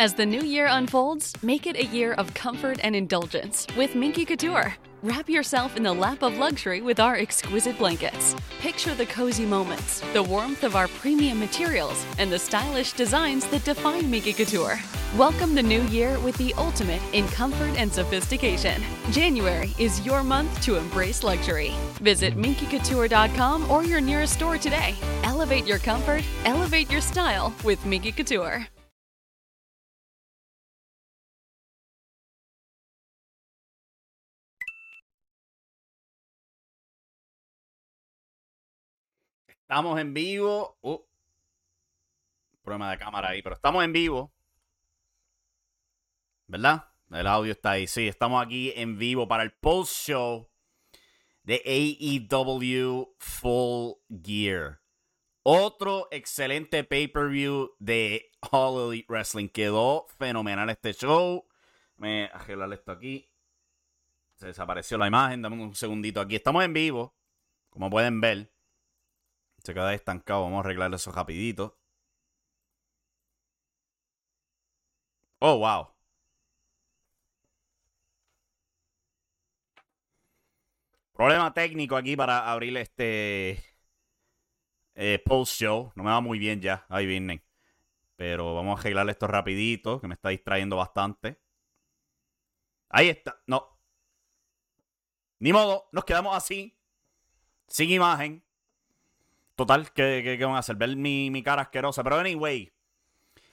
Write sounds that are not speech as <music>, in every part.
As the new year unfolds, make it a year of comfort and indulgence with Minky Couture. Wrap yourself in the lap of luxury with our exquisite blankets. Picture the cozy moments, the warmth of our premium materials, and the stylish designs that define Minky Couture. Welcome the new year with the ultimate in comfort and sophistication. January is your month to embrace luxury. Visit minkycouture.com or your nearest store today. Elevate your comfort, elevate your style with Minky Couture. Estamos en vivo. Uh, problema de cámara ahí, pero estamos en vivo. ¿Verdad? El audio está ahí. Sí, estamos aquí en vivo para el post show de AEW Full Gear. Otro excelente pay-per-view de All Wrestling. Quedó fenomenal este show. Me arreglar esto aquí. Se desapareció la imagen. Dame un segundito aquí. Estamos en vivo. Como pueden ver. Se queda estancado. Vamos a arreglar eso rapidito. Oh, wow. Problema técnico aquí para abrir este eh, post show. No me va muy bien ya. Ahí vienen. Pero vamos a arreglar esto rapidito, que me está distrayendo bastante. Ahí está. No. Ni modo. Nos quedamos así. Sin imagen. Total, ¿qué, qué, van a hacer? Ver mi, mi cara asquerosa. Pero anyway.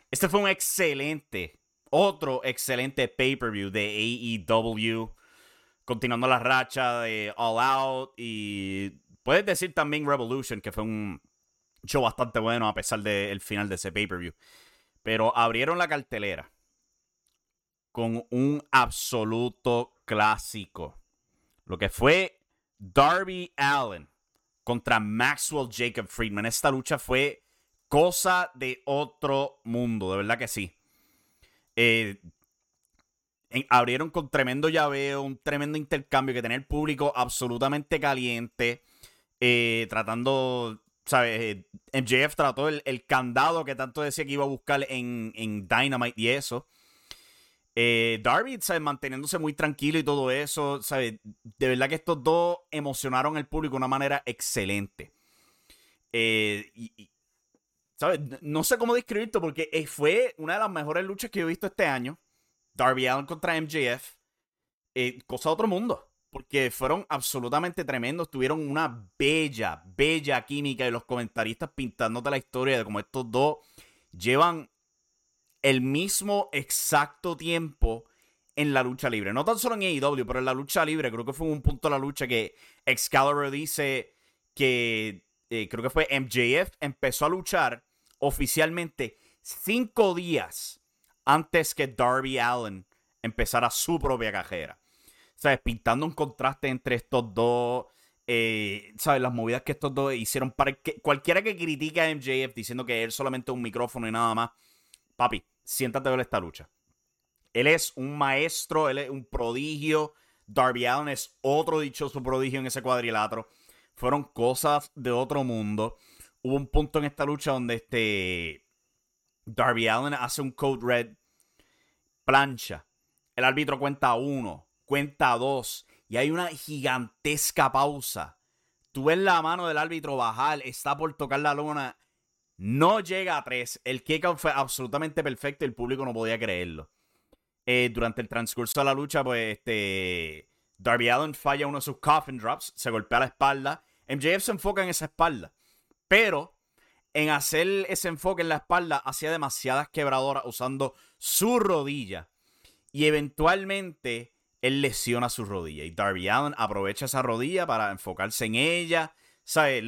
Este fue un excelente. Otro excelente pay-per-view de AEW continuando la racha de All Out y puedes decir también Revolution, que fue un show bastante bueno a pesar del final de ese pay-per-view. Pero abrieron la cartelera con un absoluto clásico. Lo que fue Darby Allen contra Maxwell Jacob Friedman. Esta lucha fue cosa de otro mundo, de verdad que sí. Eh, abrieron con tremendo llaveo, un tremendo intercambio que tenía el público absolutamente caliente, eh, tratando, ¿sabes? Eh, MJF trató el, candado que tanto decía que iba a buscar en, Dynamite y eso. Eh, Darby, ¿sabes? Manteniéndose muy tranquilo y todo eso, ¿sabes? De verdad que estos dos emocionaron al público de una manera excelente. y, ¿sabes? No sé cómo describirlo porque fue una de las mejores luchas que he visto este año. Darby Allen contra MJF, eh, cosa de otro mundo. Porque fueron absolutamente tremendos. Tuvieron una bella, bella química de los comentaristas pintándote la historia de cómo estos dos llevan el mismo exacto tiempo en la lucha libre. No tan solo en AEW, pero en la lucha libre. Creo que fue un punto de la lucha que Excalibur dice que eh, creo que fue MJF empezó a luchar oficialmente cinco días antes que Darby Allen empezara su propia carrera. ¿Sabes? Pintando un contraste entre estos dos. Eh, ¿Sabes? Las movidas que estos dos hicieron para que cualquiera que critique a MJF diciendo que él solamente es un micrófono y nada más. Papi, siéntate a ver esta lucha. Él es un maestro, él es un prodigio. Darby Allen es otro dichoso prodigio en ese cuadrilátero. Fueron cosas de otro mundo. Hubo un punto en esta lucha donde este Darby Allen hace un code red, plancha. El árbitro cuenta uno, cuenta dos, y hay una gigantesca pausa. Tú ves la mano del árbitro bajar, está por tocar la luna, no llega a tres. El kick fue absolutamente perfecto y el público no podía creerlo. Eh, durante el transcurso de la lucha, pues este. Darby Allen falla uno de sus coffin drops, se golpea la espalda. MJF se enfoca en esa espalda. Pero en hacer ese enfoque en la espalda, hacía demasiadas quebradoras usando su rodilla. Y eventualmente él lesiona su rodilla. Y Darby Allen aprovecha esa rodilla para enfocarse en ella. ¿Sabes?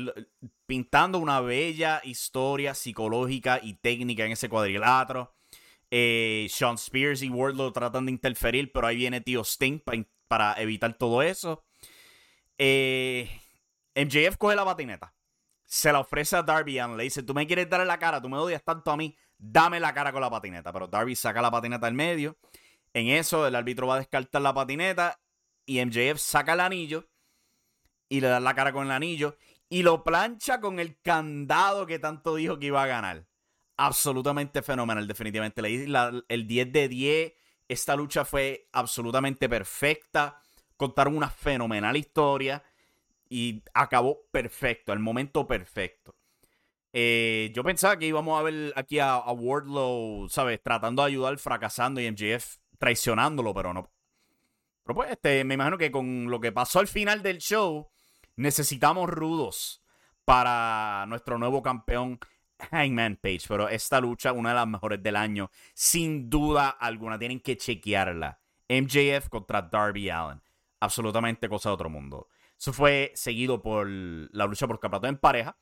Pintando una bella historia psicológica y técnica en ese cuadrilátero. Eh, Sean Spears y Wardlow tratan de interferir, pero ahí viene Tío Sting para, evitar todo eso. Eh, MJF coge la patineta se la ofrece a Darby Allen. Le dice, tú me quieres dar la cara, tú me odias tanto a mí, dame la cara con la patineta. Pero Darby saca la patineta al medio. En eso, el árbitro va a descartar la patineta y MJF saca el anillo y le da la cara con el anillo y lo plancha con el candado que tanto dijo que iba a ganar. absolutamente fenomenal, definitivamente. el 10 de 10. Esta lucha fue absolutamente perfecta. Contaron una fenomenal historia y acabó perfecto, el momento perfecto. Eh, yo pensaba que íbamos a ver aquí a, Wardlow, ¿sabes? Tratando de ayudar, fracasando y MJF traicionándolo, pero no. Pero pues, este, me imagino que con lo que pasó al final del show, necesitamos rudos para nuestro nuevo campeón Hangman Page. Pero esta lucha, una de las mejores del año, sin duda alguna, tienen que chequearla. MJF contra Darby Allen. Absolutamente cosa de otro mundo. Eso fue seguido por la lucha por campeonato en pareja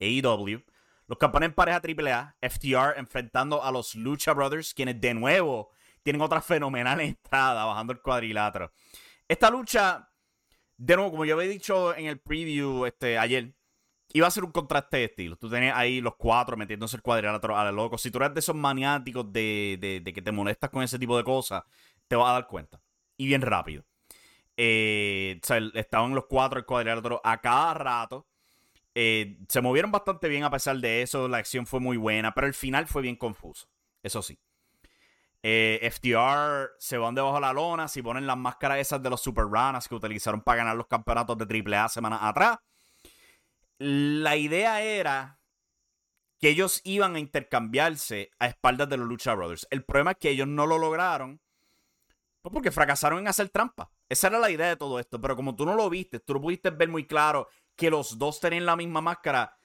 AEW. Los campeones en pareja AAA, FTR enfrentando a los Lucha Brothers, quienes de nuevo tienen otra fenomenal <laughs> entrada bajando el cuadrilátero. Esta lucha, de nuevo, como yo había dicho en el preview este, ayer, iba a ser un contraste de estilo. Tú tenías ahí los cuatro metiéndose el cuadrilátero a la loco. Si tú eres de esos maniáticos de, de, que te molestas con ese tipo de cosas, te vas a dar cuenta. Y bien rápido. Eh, o estaban los cuatro el cuadrilátero a cada rato. Eh, se movieron bastante bien a pesar de eso. La acción fue muy buena, pero el final fue bien confuso. Eso sí. Eh, FTR se van debajo de la lona. Si ponen las máscaras esas de los Super Runners que utilizaron para ganar los campeonatos de AAA semanas atrás. La idea era que ellos iban a intercambiarse a espaldas de los Lucha Brothers. El problema es que ellos no lo lograron pues porque fracasaron en hacer trampa. Esa era la idea de todo esto. Pero como tú no lo viste, tú no pudiste ver muy claro que los dos tenían la misma máscara.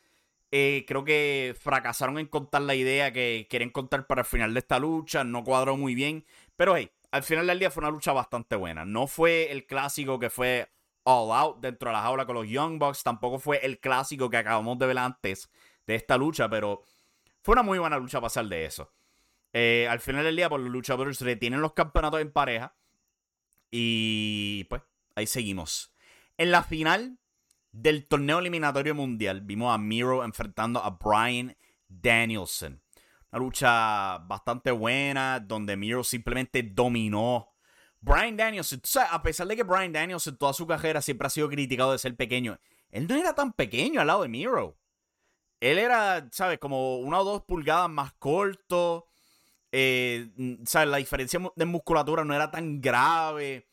Eh, creo que fracasaron en contar la idea que quieren contar para el final de esta lucha. No cuadró muy bien. Pero hey, al final del día fue una lucha bastante buena. No fue el clásico que fue all out dentro de la jaula con los Young Bucks. Tampoco fue el clásico que acabamos de ver antes de esta lucha. Pero fue una muy buena lucha pasar de eso. Eh, al final del día, por pues, los luchadores retienen los campeonatos en pareja. Y pues, ahí seguimos. En la final del torneo eliminatorio mundial, vimos a Miro enfrentando a Brian Danielson. Una lucha bastante buena, donde Miro simplemente dominó. Brian Danielson, a pesar de que Brian Danielson toda su carrera siempre ha sido criticado de ser pequeño, él no era tan pequeño al lado de Miro. Él era, ¿sabes? Como una o dos pulgadas más corto. Eh, ¿Sabes? La diferencia de musculatura no era tan grave.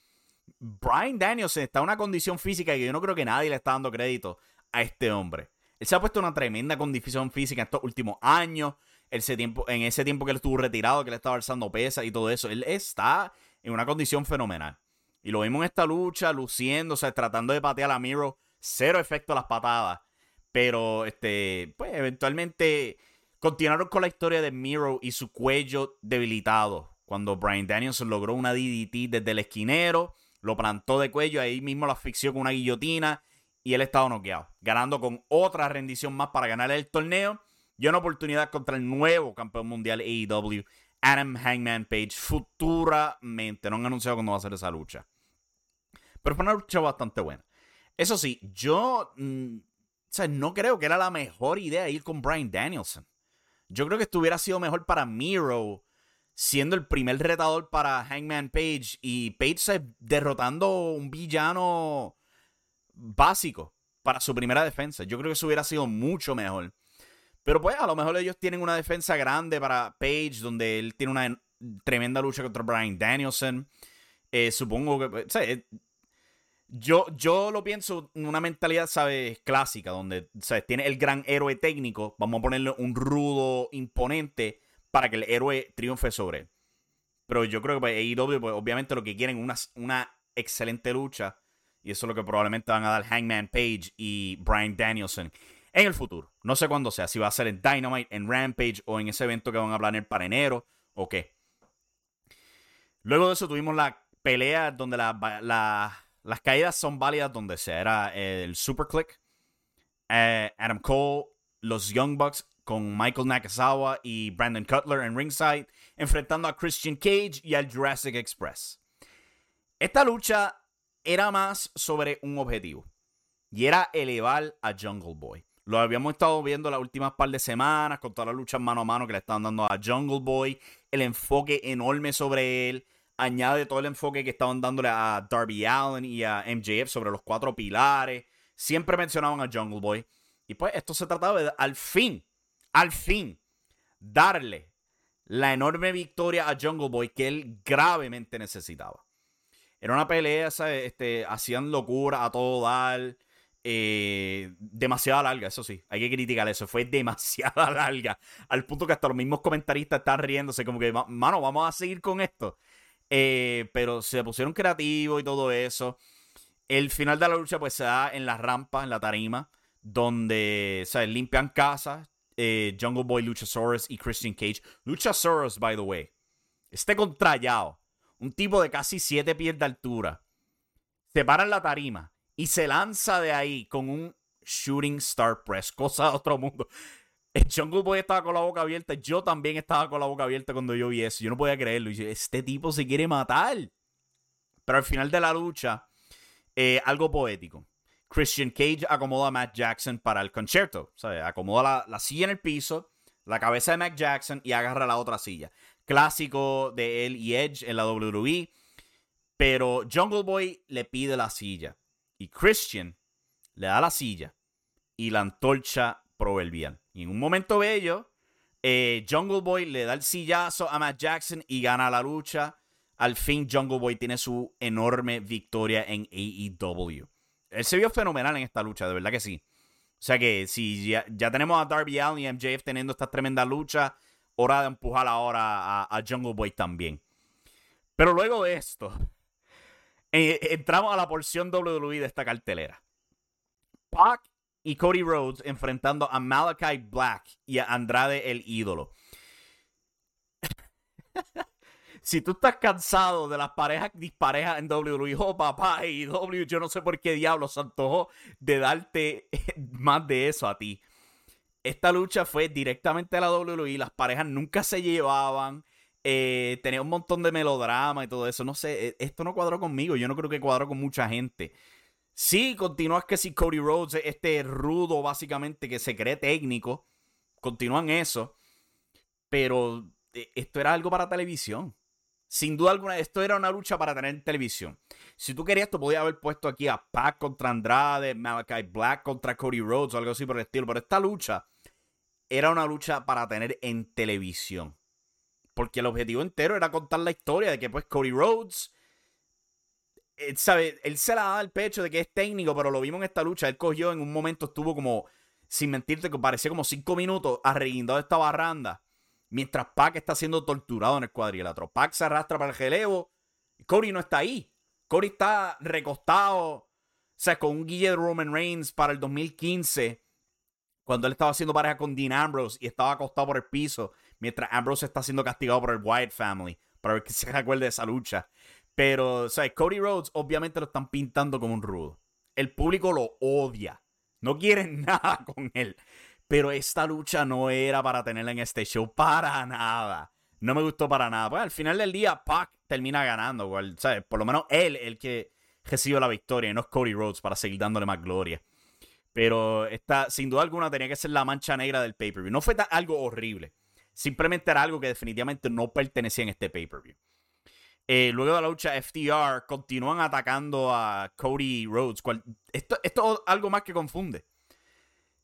Brian Danielson está en una condición física que yo no creo que nadie le está dando crédito a este hombre. Él se ha puesto una tremenda condición física en estos últimos años. Tiempo, en ese tiempo que él estuvo retirado, que él estaba alzando pesas y todo eso. Él está en una condición fenomenal. Y lo vimos en esta lucha, luciéndose, tratando de patear a Miro. Cero efecto a las patadas. Pero, este, pues, eventualmente continuaron con la historia de Miro y su cuello debilitado. Cuando Brian Danielson logró una DDT desde el esquinero lo plantó de cuello, ahí mismo lo asfixió con una guillotina y él estaba noqueado, ganando con otra rendición más para ganar el torneo y una oportunidad contra el nuevo campeón mundial AEW, Adam Hangman Page, futuramente. No han anunciado cuándo va a ser esa lucha. Pero fue una lucha bastante buena. Eso sí, yo mm, no creo que era la mejor idea ir con Brian Danielson. Yo creo que esto hubiera sido mejor para Miro siendo el primer retador para Hangman Page y Page derrotando un villano básico para su primera defensa. Yo creo que eso hubiera sido mucho mejor. Pero pues a lo mejor ellos tienen una defensa grande para Page, donde él tiene una tremenda lucha contra Brian Danielson. Eh, supongo que... Pues, eh, yo, yo lo pienso en una mentalidad, ¿sabes? Clásica, donde ¿sabes? tiene el gran héroe técnico. Vamos a ponerle un rudo imponente para que el héroe triunfe sobre él. Pero yo creo que pues, AEW, pues, obviamente lo que quieren es una, una excelente lucha. Y eso es lo que probablemente van a dar Hangman Page y Brian Danielson en el futuro. No sé cuándo sea, si va a ser en Dynamite, en Rampage o en ese evento que van a planear para enero o qué. Luego de eso tuvimos la pelea donde las caídas son válidas donde sea. Era el Super Click, eh, Adam Cole, los Young Bucks con Michael Nakazawa y Brandon Cutler en ringside, enfrentando a Christian Cage y al Jurassic Express. Esta lucha era más sobre un objetivo, y era elevar a Jungle Boy. Lo habíamos estado viendo las últimas par de semanas con todas las luchas mano a mano que le estaban dando a Jungle Boy, el enfoque enorme sobre él, añade todo el enfoque que estaban dándole a Darby Allen y a MJF sobre los cuatro pilares. Siempre mencionaban a Jungle Boy. Y pues esto se trataba de al fin al fin darle la enorme victoria a Jungle Boy que él gravemente necesitaba. Era una pelea, este, hacían locura a todo dar. Eh, demasiada larga, eso sí, hay que criticar eso. Fue <laughs> demasiada larga. Al punto que hasta los mismos comentaristas están riéndose, como que, mano, vamos a seguir con esto. Eh, pero se pusieron creativos y todo eso. El final de la lucha, pues se da en la rampa, en la tarima, donde ¿sabes? limpian casas. Eh, Jungle Boy, Luchasaurus y Christian Cage. Luchasaurus, by the way, este contrallado, un tipo de casi 7 pies de altura, se para en la tarima y se lanza de ahí con un Shooting Star Press, cosa de otro mundo. El Jungle Boy estaba con la boca abierta. Yo también estaba con la boca abierta cuando yo vi eso. Yo no podía creerlo. Este tipo se quiere matar. Pero al final de la lucha, eh, algo poético. Christian Cage acomoda a Matt Jackson para el concierto. Acomoda la, la, silla en el piso, la cabeza de Matt Jackson y agarra la otra silla. Clásico de él y Edge en la WWE. Pero Jungle Boy le pide la silla. Y Christian le da la silla y la antorcha proverbial. Y en un momento bello, eh, Jungle Boy le da el sillazo a Matt Jackson y gana la lucha. Al fin, Jungle Boy tiene su enorme victoria en AEW. Él se vio fenomenal en esta lucha, de verdad que sí. O sea que si ya, tenemos a Darby Allin y MJF teniendo esta tremenda lucha, hora de empujar ahora a, a Jungle Boy también. Pero luego de esto, <laughs> eh, entramos a la porción WWE de esta cartelera. Pac y Cody Rhodes enfrentando a Malachi Black y a Andrade el ídolo. <laughs> si tú estás cansado de las parejas disparejas en WWE, oh papá, y W, yo no sé por qué diablos se antojó de darte <laughs> más de eso a ti. Esta lucha fue directamente a la WWE, las parejas nunca se llevaban. Eh, tenía un montón de melodrama y todo eso. No sé, e, esto no cuadró conmigo. Yo no creo que cuadró con mucha gente. Sí, continúas que si Cody Rhodes, este rudo básicamente que se cree técnico, continúan eso. Pero e, esto era algo para televisión. Sin duda alguna, esto era una lucha para tener televisión. Si tú querías, tú podías haber puesto aquí a Pac contra Andrade, Malachi Black contra Cody Rhodes o algo así por el estilo. Pero esta lucha era una lucha para tener en televisión. Porque el objetivo entero era contar la historia de que pues Cody Rhodes, él, sabe, él se la da al pecho de que es técnico, pero lo vimos en esta lucha. Él cogió en un momento, estuvo como, sin mentirte, que parecía como cinco minutos arreguindado esta barranda. Mientras Pac está siendo torturado en el cuadrilátero. Pac se arrastra para el gelevo. Cody no está ahí. Cody está recostado. O sea, con un guille de Roman Reigns para el 2015. Cuando él estaba haciendo pareja con Dean Ambrose y estaba acostado por el piso mientras Ambrose está siendo castigado por el Wyatt Family, para ver que se recuerde de esa lucha. Pero, o sea, Cody Rhodes obviamente lo están pintando como un rudo. El público lo odia. No quieren <laughs> nada con él. Pero esta lucha no era para tenerla en este show para nada. No me gustó para nada. Pues al final del día, Pac termina ganando. ¿sabes? Por lo menos él, el que recibió la victoria, y no es Cody Rhodes para seguir dándole más gloria. Pero esta, sin duda alguna, tenía que ser la mancha negra del pay-per-view. No fue algo horrible. Simplemente era algo que definitivamente no pertenecía en este pay-per-view. Eh, luego de la lucha FTR continúan atacando a Cody Rhodes. esto, esto es algo más que confunde.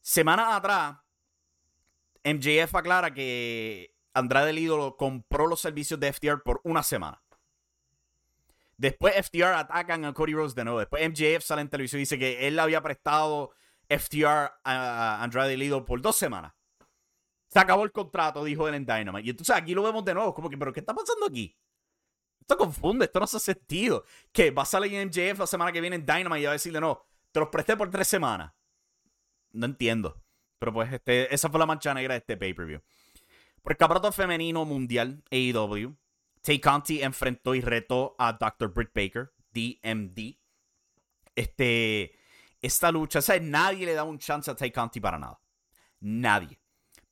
Semanas atrás, MJF aclara que Andrade el compró los servicios de FTR por una semana. Después FTR atacan a Cody Rhodes de nuevo. Después MJF sale en televisión y dice que él había prestado FTR a Andrade el ídolo por dos semanas. Se acabó el contrato, dijo él en Dynamite. Y entonces aquí lo vemos de nuevo, que, ¿pero qué está pasando aquí? Esto confunde, esto no hace sentido. Que va a salir en MJF la semana que viene en Dynamite y va a decirle, no, te los presté por tres semanas. No entiendo. Pero pues este, esa fue la mancha negra de este pay-per-view. Por el campeonato femenino mundial, AEW, Tay Conti enfrentó y retó a Dr. Britt Baker, DMD. Este, esta lucha, o sea, nadie le da un chance a Tay Conti para nada. Nadie.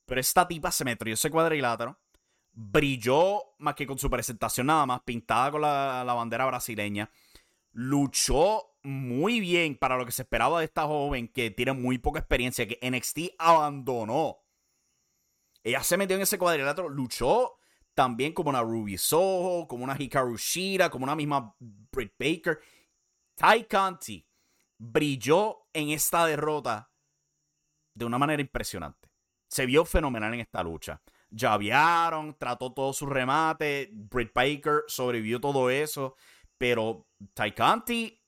Pero esta tipa se metió ese cuadrilátero, brilló más que con su presentación nada más, pintada con la, bandera brasileña, luchó muy bien para lo que se esperaba de esta joven que tiene muy poca experiencia, que NXT abandonó. Ella se metió en ese cuadrilátero, luchó también como una Ruby Soho, como una Hikaru Shira, como una misma Britt Baker. Ty Conti brilló en esta derrota de una manera impresionante se vio fenomenal en esta lucha. llavearon, trató todo su remate. Britt Baker sobrevivió todo eso. Pero Ty Conti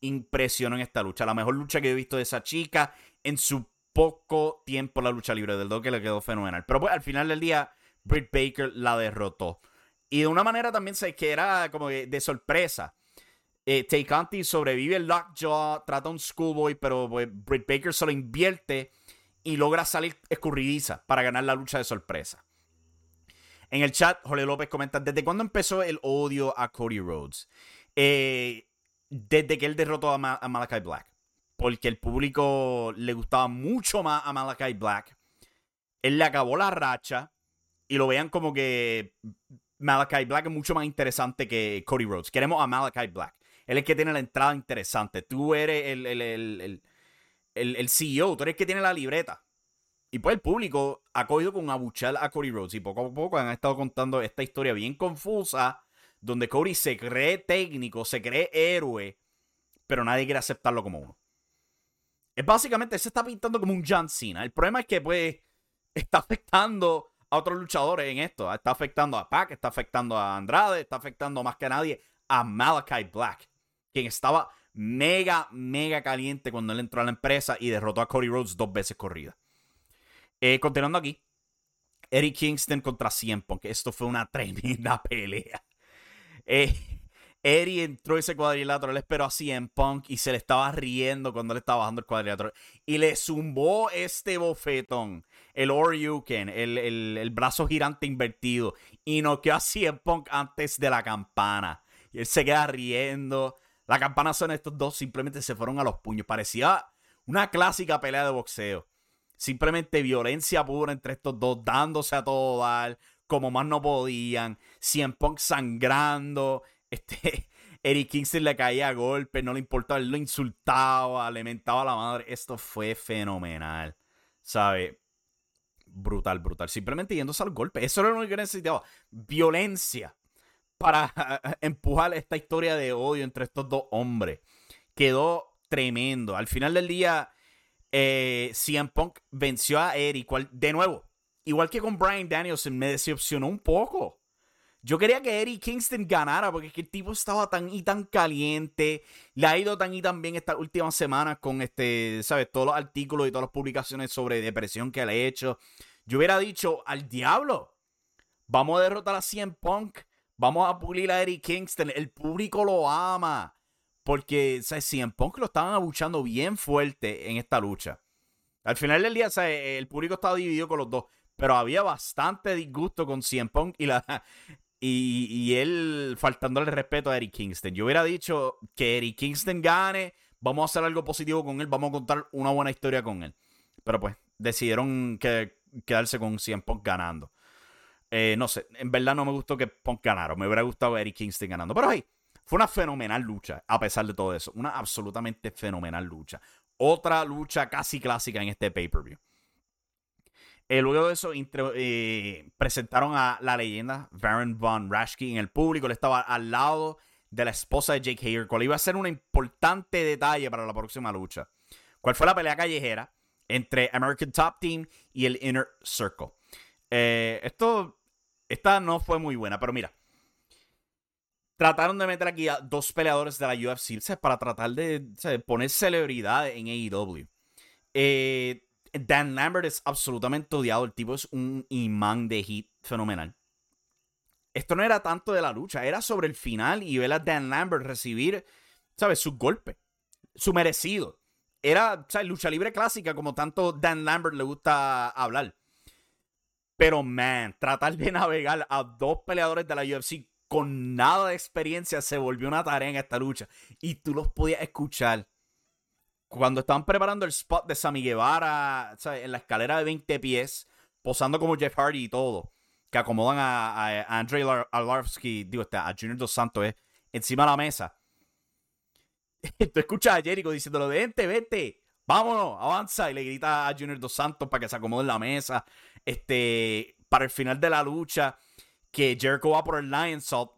impresionó en esta lucha. La mejor lucha que he visto de esa chica en su poco tiempo la lucha libre. Del que le quedó fenomenal. Pero pues al final del día, Britt Baker la derrotó. Y de una manera también sé que era como de, sorpresa. Eh, Conti sobrevive el lockjaw, trata un schoolboy, pero pues, Britt Baker solo invierte y logra salir escurridiza para ganar la lucha de sorpresa. En el chat, Jorge López comenta, ¿desde cuándo empezó el odio a Cody Rhodes? Eh, desde que él derrotó a, Malachi Black. Porque el público le gustaba mucho más a Malachi Black. Él le acabó la racha y lo vean como que Malachi Black es mucho más interesante que Cody Rhodes. Queremos a Malachi Black. Él es el que tiene la entrada interesante. Tú eres el, el, el, CEO, tú eres el que tiene la libreta. Y pues el público ha cogido con abuchar a Cody Rhodes. Y poco a poco han estado contando esta historia bien confusa, donde Cody se cree técnico, se cree héroe, pero nadie quiere aceptarlo como uno. Es básicamente, se está pintando como un John Cena. El problema es que, pues, está afectando a otros luchadores en esto. Está afectando a Pac, está afectando a Andrade, está afectando más que nadie a Malachi Black, quien estaba mega, mega caliente cuando él entró a la empresa y derrotó a Cody Rhodes dos veces corrida. Eh, continuando aquí, Eddie Kingston contra Cien Punk. Esto fue una <laughs> tremenda pelea. Eh, Eddie entró ese cuadrilátero, él esperó a Cien Punk y se le estaba riendo cuando le estaba bajando el cuadrilátero. Y le zumbó este bofetón, el Oryuken, el, el, el brazo girante invertido. Y noqueó a Cien Punk antes de la campana. Y él se queda riendo. La campana son estos dos, simplemente se fueron a los puños. Parecía una clásica pelea de boxeo. Simplemente violencia pura entre estos dos, dándose a todo dar, como más no podían. Cien Punk sangrando. <laughs> Este, Eric Kingston le caía a golpe, no le importaba, él lo insultaba, le mentaba a la madre. Esto fue fenomenal. ¿Sabe? Brutal, brutal. Simplemente yéndose al golpe. Eso era lo único que necesitaba. Violencia para <laughs> empujar esta historia de odio entre estos dos hombres. Quedó tremendo. Al final del día, eh, CM Punk venció a Eric. De nuevo, igual que con Brian Danielson, me decepcionó un poco. Yo quería que Eric Kingston ganara porque es que el tipo estaba tan y tan caliente. Le ha ido tan y tan bien estas últimas semanas con este, ¿sabes? Todos los artículos y todas las publicaciones sobre depresión que le he hecho. Yo hubiera dicho, al diablo, vamos a derrotar a CM Punk Vamos a pulir a Eric Kingston. El público lo ama. Porque, ¿sabes? CM Punk lo estaban abuchando bien fuerte en esta lucha. Al final del día, ¿sabes? El público estaba dividido con los dos. Pero había bastante disgusto con CM Punk y, la, <laughs> y, y él faltándole respeto a Eric Kingston. Yo hubiera dicho que Eric Kingston gane. Vamos a hacer algo positivo con él. Vamos a contar una buena historia con él. Pero pues, decidieron que, quedarse con CM Punk ganando. Eh, no sé, en verdad no me gustó que Punk ganara. Me hubiera gustado Eric Kingston ganando. Pero hey, fue una fenomenal lucha, a pesar de todo eso. Una absolutamente fenomenal lucha. Otra lucha casi clásica en este pay-per-view. Eh, luego de eso, eh, presentaron a la leyenda Baron Von Rashke en el público. Él estaba al lado de la esposa de Jake Hager, cual iba a ser un importante detalle para la próxima lucha. ¿Cuál fue la pelea callejera entre American Top Team y el Inner Circle? esto esta no fue muy buena, pero mira. Trataron de meter aquí a dos peleadores de la UFC para tratar de poner celebridad en AEW. Eh, Dan Lambert es absolutamente odiado. El tipo es un imán de hit fenomenal. Esto no era tanto de la lucha, era sobre el final y ver a Dan Lambert recibir, ¿sabes? Su golpe, su merecido. Era, ¿sabes? Lucha libre clásica, como tanto Dan Lambert le gusta hablar. Pero, man, tratar de <laughs> navegar a dos peleadores de la UFC con nada de experiencia se volvió una tarea en esta lucha. Y tú los podías escuchar. Cuando estaban preparando el spot de Sammy Guevara en la escalera de 20 pies, posando como Jeff Hardy y todo, que acomodan a, a, Arlovsky, digo, este, a Junior Dos Santos eh, encima de la mesa. <laughs> tú escuchas a Jericho diciéndolo, vente, vente, vámonos, avanza. Y le grita a Junior Dos Santos para que se acomode en la mesa este, para el final de la lucha, que Jericho va por el Lion Salt,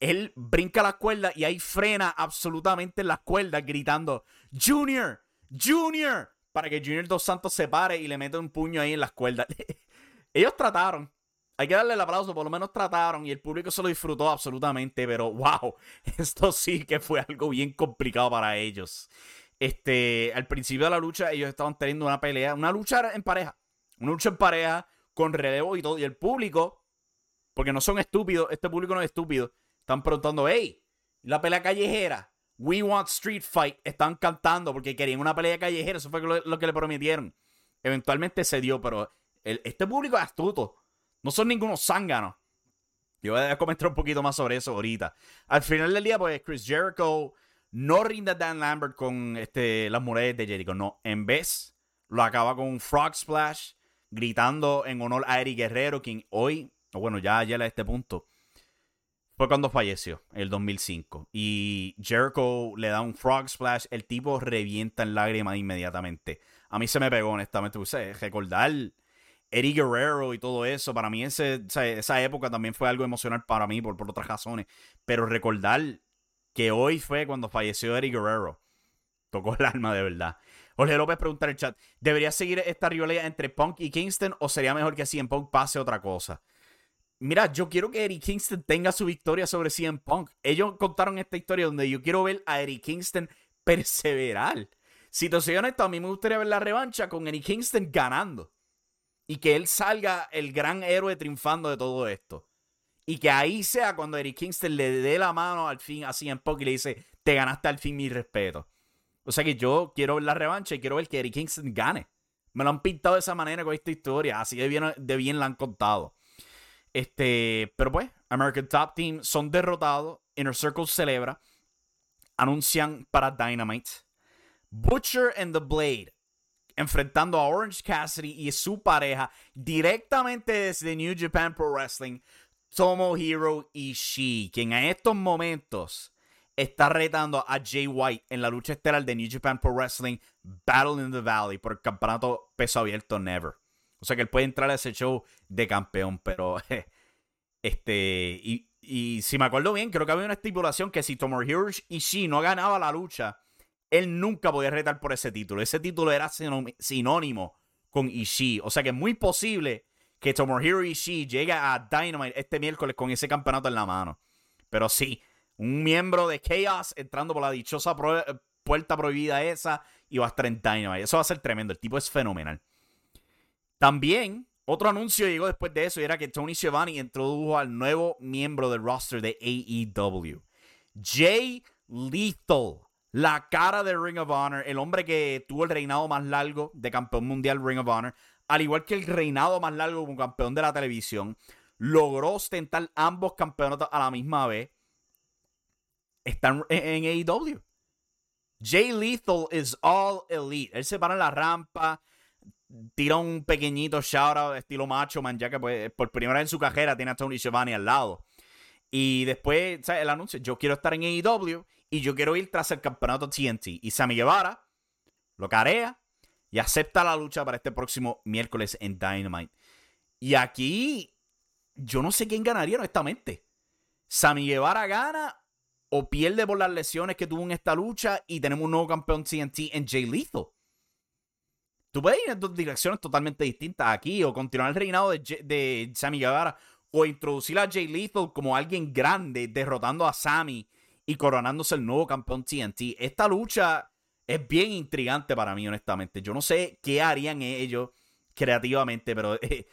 él brinca la cuerda y ahí frena absolutamente las cuerdas gritando, Junior, Junior, para que Junior Dos Santos se pare y le mete un puño ahí en las cuerdas. <laughs> Ellos trataron, hay que darle el aplauso, por lo menos trataron y el público se lo disfrutó absolutamente, pero wow, <laughs> esto sí que fue algo bien complicado para ellos. Este, al principio de la lucha ellos estaban teniendo una pelea, una lucha en pareja, una lucha en pareja con relevo y todo, y el público, porque no son estúpidos, este público no es estúpido, están preguntando, hey, la pelea callejera, We Want Street Fight, están cantando porque querían una pelea callejera, eso fue lo, que le prometieron. Eventualmente se dio, pero este público es astuto, no son ningunos zánganos. Yo voy a comentar un poquito más sobre eso ahorita. Al final del día, pues Chris Jericho no rinde a Dan Lambert con este, las murallas de Jericho. No, en vez lo acaba con un Frog Splash, gritando en honor a Eric Guerrero, quien hoy, o bueno, ya, ya a este punto, fue cuando falleció, en el 2005. Y Jericho le da un Frog Splash, el tipo revienta en lágrimas inmediatamente. A mí se me pegó, honestamente, puse recordar Eddie Guerrero y todo eso, para mí ese, esa, época también fue algo emocional para mí por, por otras razones. Pero recordar que hoy fue cuando falleció Eddie Guerrero, tocó el alma de verdad. Jorge López pregunta en el chat, ¿debería seguir esta rivalidad entre Punk y Kingston o sería mejor que CM Punk pase otra cosa? Mira, yo quiero que Eddie Kingston tenga su victoria sobre CM Punk. Ellos contaron esta historia donde yo quiero ver a Eddie Kingston perseverar. Si te soy honesto, a mí me gustaría ver la revancha con Eddie Kingston ganando y que él salga el gran héroe triunfando de todo esto. Y que ahí sea cuando Eric Kingston le dé la mano al fin así en Punk y le dice, te ganaste al fin mi respeto. O sea que yo quiero ver la revancha y quiero ver que Eric Kingston gane. Me lo han pintado de esa manera con esta historia, así de bien, de bien la han contado. Este, pero pues, American Top Team son derrotados, Inner Circle celebra, anuncian para Dynamite. Butcher and the Blade enfrentando a Orange Cassidy y su pareja directamente desde New Japan Pro Wrestling, Tomohiro Ishii, quien en estos momentos está retando a Jay White en la lucha estelar de New Japan Pro Wrestling Battle in the Valley por el campeonato peso abierto Never. O sea que él puede entrar a ese show de campeón, pero <laughs> este y, y si me acuerdo bien, creo que había una estipulación que si Tomohiro Ishii no ganaba la lucha, él nunca podía retar por ese título. Ese título era sinónimo con Ishii. O sea que es muy posible que Tomohiro Ishii llegue a Dynamite este miércoles con ese campeonato en la mano. Pero sí, un miembro de Chaos entrando por la dichosa puerta prohibida esa y va a estar en Dynamite. Eso va a ser tremendo. El tipo es fenomenal. También, otro anuncio llegó después de eso y era que Tony Schiavone introdujo al nuevo miembro del roster de AEW. Jay Lethal la cara de Ring of Honor, el hombre que tuvo el reinado más largo de campeón mundial Ring of Honor, al igual que el reinado más largo como campeón de la televisión, logró ostentar ambos campeonatos a la misma vez. Están en, AEW. Jay Lethal is all elite. Él se para en la rampa, tira un pequeñito shout out estilo macho man, ya que pues, por primera vez en su carrera tiene a Tony Schiavone al lado. Y después, ¿sabes? El anuncio, yo quiero estar en AEW y yo quiero ir tras el campeonato TNT. Y Sammy Guevara lo carea y acepta la lucha para este próximo miércoles en Dynamite. Y aquí yo no sé quién ganaría honestamente. Sammy Guevara gana o pierde por las lesiones que tuvo en esta lucha y tenemos un nuevo campeón TNT en Jay Lethal. Tú puedes ir en dos direcciones totalmente distintas aquí o continuar el reinado de, de Sammy Guevara o introducir a Jay Lethal como alguien grande derrotando a Sammy y coronándose el nuevo campeón TNT. Esta lucha es bien intrigante para mí, honestamente. Yo no sé qué harían ellos creativamente, pero eh,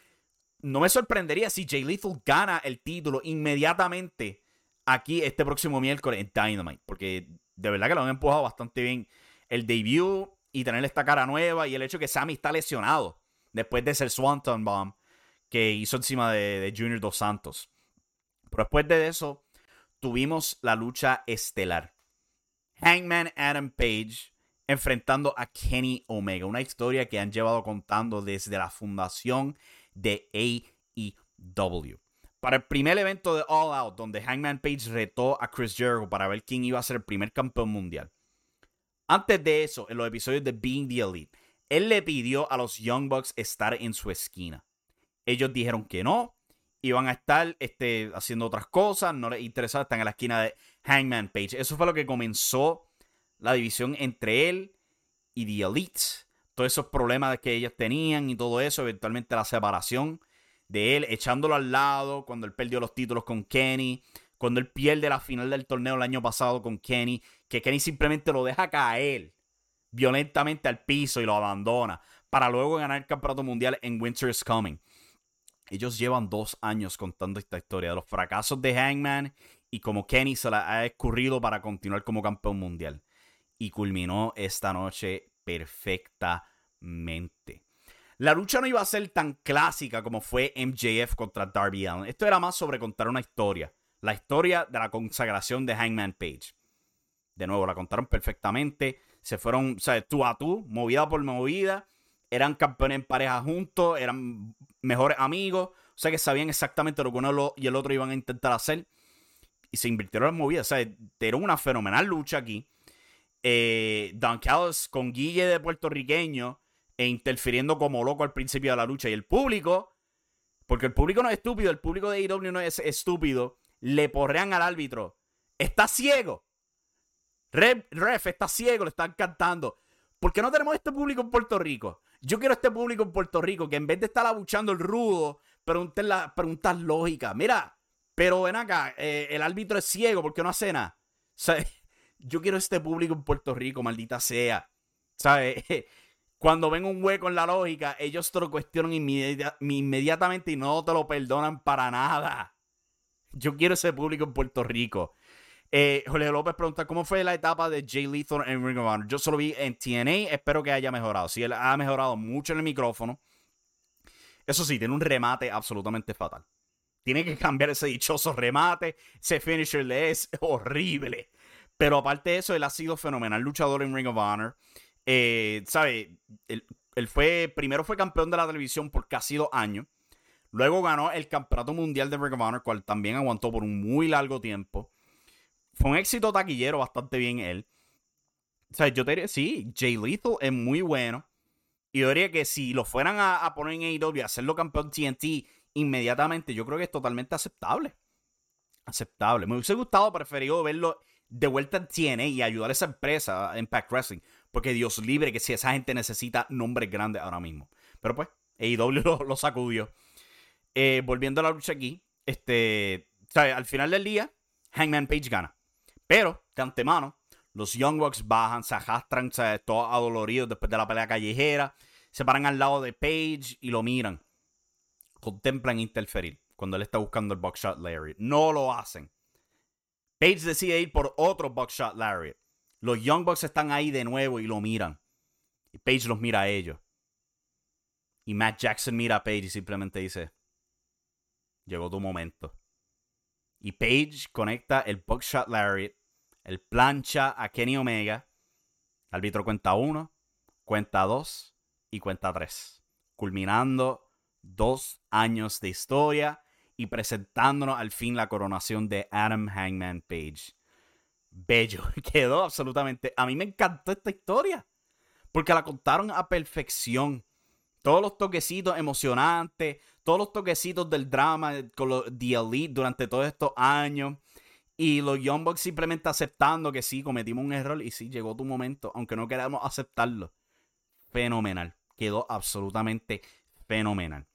no me sorprendería si Jay Lethal gana el título inmediatamente aquí este próximo miércoles en Dynamite, porque de verdad que lo han empujado bastante bien el debut y tener esta cara nueva y el hecho que Sammy está lesionado después de ser Swanton Bomb que hizo encima de, de Junior Dos Santos. Pero después de eso, tuvimos la lucha estelar. Hangman Adam Page enfrentando a Kenny Omega. Una historia que han llevado contando desde la fundación de AEW. Para el primer evento de All Out, donde Hangman Page retó a Chris Jericho para ver quién iba a ser el primer campeón mundial. Antes de eso, en los episodios de Being the Elite, él le pidió a los Young Bucks estar en su esquina. Ellos dijeron que no, iban a estar este, haciendo otras cosas, no les interesaba, están en la esquina de Hangman Page. Eso fue lo que comenzó la división entre él y The Elite. Todos esos problemas que ellos tenían y todo eso, eventualmente la separación de él echándolo al lado cuando él perdió los títulos con Kenny, cuando él pierde la final del torneo el año pasado con Kenny, que Kenny simplemente lo deja caer violentamente al piso y lo abandona para luego ganar el campeonato mundial en Winter is Coming. Ellos llevan dos años contando esta historia de los fracasos de Hangman y como Kenny se la ha escurrido para continuar como campeón mundial. Y culminó esta noche perfectamente. La lucha no iba a ser tan clásica como fue MJF contra Darby Allin. Esto era más sobre contar una historia. La historia de la consagración de Hangman Page. De nuevo, la contaron perfectamente. Se fueron, o sea, tú a tú, movida por movida. Eran campeones en pareja juntos, eran mejores amigos. O sea que sabían exactamente lo que uno y el otro iban a intentar hacer. Y se invirtieron en movidas. O sea, era una fenomenal lucha aquí. Eh, Don Callis con Guille de puertorriqueño e interfiriendo como loco al principio de la lucha. Y el público, porque el público no es estúpido, el público de AEW no es estúpido, le porrean al árbitro. Está ciego. Ref, ref está ciego, le están cantando. ¿Por qué no tenemos este público en Puerto Rico? Yo quiero este público en Puerto Rico que en vez de estar abuchando el rudo, preguntar, preguntas lógicas. Mira, pero ven acá, eh, el árbitro es ciego, ¿por qué no hace nada? <laughs> Yo quiero este público en Puerto Rico, maldita sea. ¿Sabes? <laughs> Cuando ven un hueco en la lógica, ellos te lo cuestionan inmediatamente y no te lo perdonan para nada. Yo quiero ese público en Puerto Rico. Eh, Jorge López pregunta, ¿cómo fue la etapa de Jay Lethal en Ring of Honor? Yo solo vi en TNA, espero que haya mejorado. Sí, él ha mejorado mucho en el micrófono. Eso sí, tiene un remate absolutamente fatal. Tiene que cambiar ese dichoso remate. Ese finisher le es horrible. Pero aparte de eso, él ha sido fenomenal luchador en Ring of Honor. Eh, ¿Sabe? Él, fue, primero fue campeón de la televisión por casi dos años. Luego ganó el campeonato mundial de Ring of Honor, cual también aguantó por un muy largo tiempo. Fue un éxito taquillero bastante bien él. O sea, yo te diría, sí, Jay Lethal es muy bueno. Y yo diría que si lo fueran a, poner en AEW y hacerlo campeón TNT inmediatamente, yo creo que es totalmente aceptable. Aceptable. Me hubiese gustado, preferido verlo de vuelta en TNA y ayudar a esa empresa, Impact Wrestling. Porque Dios libre que si esa gente necesita nombres grandes ahora mismo. Pero pues, AEW <laughs> lo, sacudió. Eh, volviendo a la lucha aquí, este, al final del día, Hangman Page gana. Pero, de antemano, los Young Bucks bajan, se arrastran, todos adoloridos después de la pelea callejera. Se paran al lado de Page y lo miran. Contemplan interferir cuando él está buscando el Buckshot Larry. No lo hacen. Page decide ir por otro Buckshot Larry. Los Young Bucks están ahí de nuevo y lo miran. Y Page los mira a ellos. Y Matt Jackson mira a Page y simplemente dice: Llegó tu momento. Y Page conecta el Buckshot Lariat, el plancha a Kenny Omega. Árbitro cuenta uno, cuenta dos y cuenta tres. Culminando dos años de historia y presentándonos al fin la coronación de Adam Hangman Page bello. <laughs> Quedó absolutamente. A mí me encantó esta historia. Porque la contaron a perfección. Todos los toquecitos emocionantes, todos los toquecitos del drama con los, The Elite durante todos estos años. Y los Young Bucks simplemente aceptando que sí, cometimos un error y sí, llegó tu momento, aunque no queramos aceptarlo. Fenomenal. Quedó absolutamente fenomenal.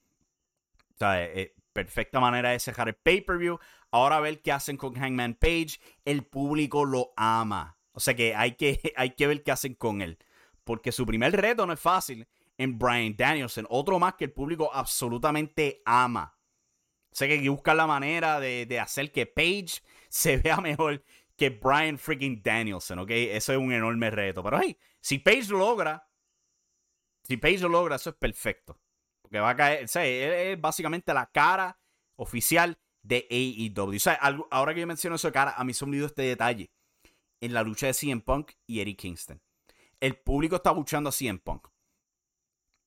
O sea, eh, eh, perfecta manera de cerrar el pay-per-view. Ahora a ver qué hacen con Hangman Page. El público lo ama. O sea que hay que, <laughs> hay que ver qué hacen con él. Porque su primer reto no es fácil en Brian Danielson. Otro más que el público absolutamente ama. O sea que hay que buscar la manera de, hacer que Page se vea mejor que Brian freaking Danielson, ¿ok? Eso es un enorme reto. Pero hey, si Page lo logra, si Page lo logra, eso es perfecto. Porque va a caer, o sea, es básicamente la cara oficial de AEW. O sea, ahora que yo menciono eso de cara, a mí se me olvidó este detalle. En la lucha de CM Punk y Eddie Kingston. El público está luchando a CM Punk.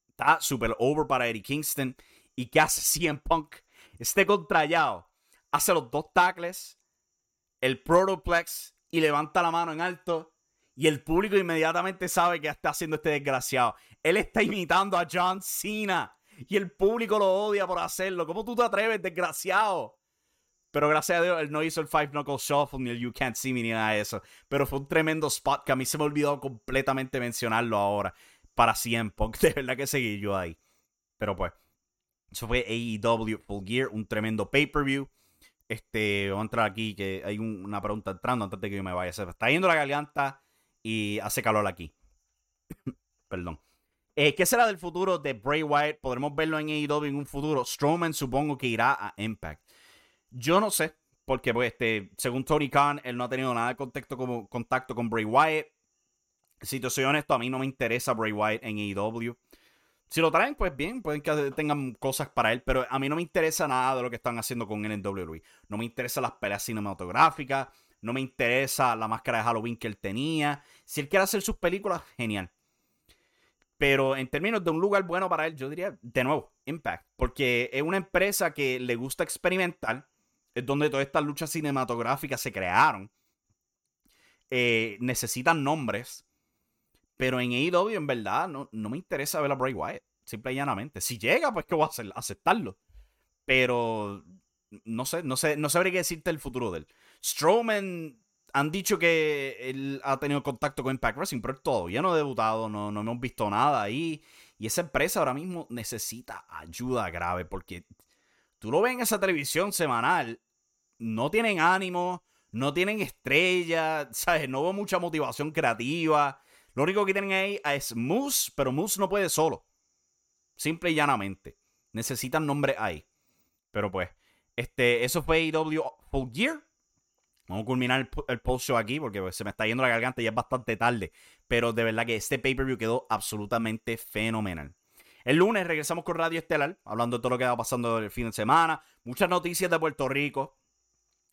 Está super over para Eddie Kingston. ¿Y qué hace CM Punk? Este contrallado hace los dos tackles, el protoplex y levanta la mano en alto. Y el público inmediatamente sabe que está haciendo este desgraciado. Él está imitando a John Cena. Y el público lo odia por hacerlo. ¿Cómo tú te atreves, desgraciado? Pero gracias a Dios, él no hizo el Five Knuckle Shuffle ni el You Can't See Me ni nada de eso. Pero fue un tremendo spot que a mí se me olvidó completamente mencionarlo ahora. Para siempre. <laughs> De verdad que seguí yo ahí. Pero pues. Eso fue AEW Full Gear, un tremendo pay-per-view. Este, voy a entrar aquí, que hay una pregunta entrando antes de que yo me vaya. Se está yendo la garganta y hace calor aquí. <coughs> Perdón. Eh, ¿Qué será del futuro de Bray Wyatt? ¿Podremos verlo en AEW en un futuro? Strowman supongo que irá a Impact. Yo no sé, porque pues, este, según Tony Khan, él no ha tenido nada de contacto, como, contacto con Bray Wyatt. Si te soy honesto, a mí no me interesa Bray Wyatt en AEW. Si lo traen, pues bien, pueden que tengan cosas para él, pero a mí no me interesa nada de lo que están haciendo con él en WWE. No me interesan las peleas cinematográficas, no me interesa la máscara de Halloween que él tenía. Si él quiere hacer sus películas, genial. Pero en términos de un lugar bueno para él, yo diría, de nuevo, Impact. Porque es una empresa que le gusta experimentar. Es donde todas estas luchas cinematográficas se crearon. Eh, necesitan nombres. Pero en AEW, en verdad, no, no me interesa ver a Bray Wyatt. Simple y llanamente. Si llega, pues, ¿qué voy a hacer? Aceptarlo. Pero no sé, no sé, no sabría qué decirte el futuro de él. Strowman han dicho que él ha tenido contacto con Impact Wrestling, pero todavía no ha debutado, no, no hemos visto nada ahí. Y esa empresa ahora mismo necesita ayuda grave porque tú lo ves en esa televisión semanal, no tienen ánimo, no tienen estrella, ¿sabes? No veo mucha motivación creativa. Lo único que tienen ahí es Moose, pero Moose no puede solo. Simple y llanamente. Necesitan nombre ahí. Pero pues, este, eso fue AEW Full Gear. Vamos a culminar el, post show aquí porque pues, se me está yendo la garganta y ya es bastante tarde. Pero de verdad que este pay-per-view quedó absolutamente fenomenal. El lunes regresamos con Radio Estelar, hablando de todo lo que va pasando el fin de semana. Muchas noticias de Puerto Rico,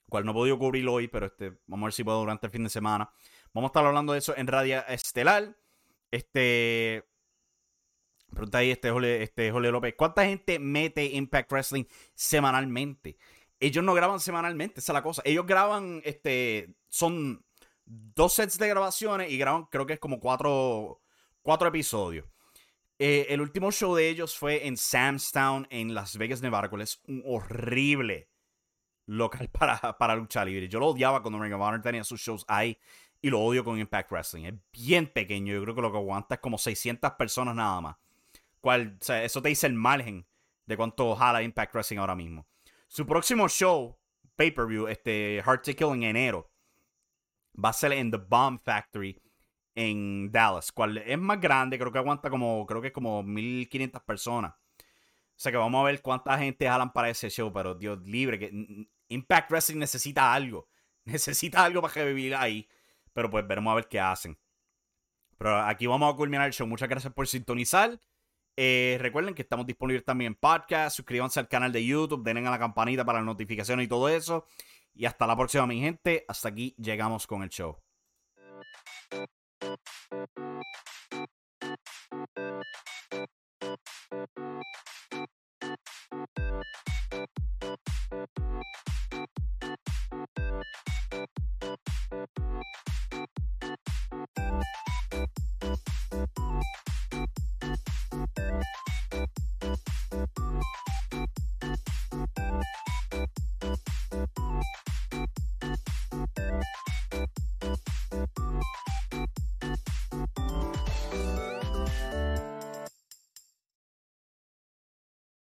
cual no he podido cubrir hoy, pero este, vamos a ver si puedo durante el fin de semana. Vamos a estar hablando de eso en Radio Estelar. Este. Pregunta ahí este Jole, este López. ¿Cuánta gente mete Impact Wrestling semanalmente? Ellos no graban semanalmente, esa es la cosa. Ellos graban, este, son dos sets de grabaciones y graban, creo que es como cuatro, cuatro episodios. Eh, el último show de ellos fue en Samstown, en Las Vegas, Nevada, es un horrible local <laughs> para, para lucha libre. Yo lo odiaba cuando Ring of Honor tenía sus shows ahí y lo odio con Impact Wrestling. Es bien pequeño. Yo creo que lo que aguanta es como 600 personas nada más. Cual, eso te dice el margen de cuánto jala Impact Wrestling ahora mismo. Su próximo show, pay-per-view, este Hard to Kill en enero, va a ser en The Bomb Factory en Dallas, cual es más grande, creo que aguanta como, creo que es como 1500 personas. O sea que vamos a ver cuánta gente jalan para ese show, pero Dios libre, que Impact Wrestling necesita algo. <laughs> Necesita algo para revivir ahí. Pero pues veremos a ver qué hacen. Pero aquí vamos a culminar el show. Muchas gracias por sintonizar. Eh, recuerden que estamos disponibles también en podcast. Suscríbanse al canal de YouTube. Denle a la campanita para las notificaciones y todo eso. Y hasta la próxima, mi gente. Hasta aquí llegamos con el show.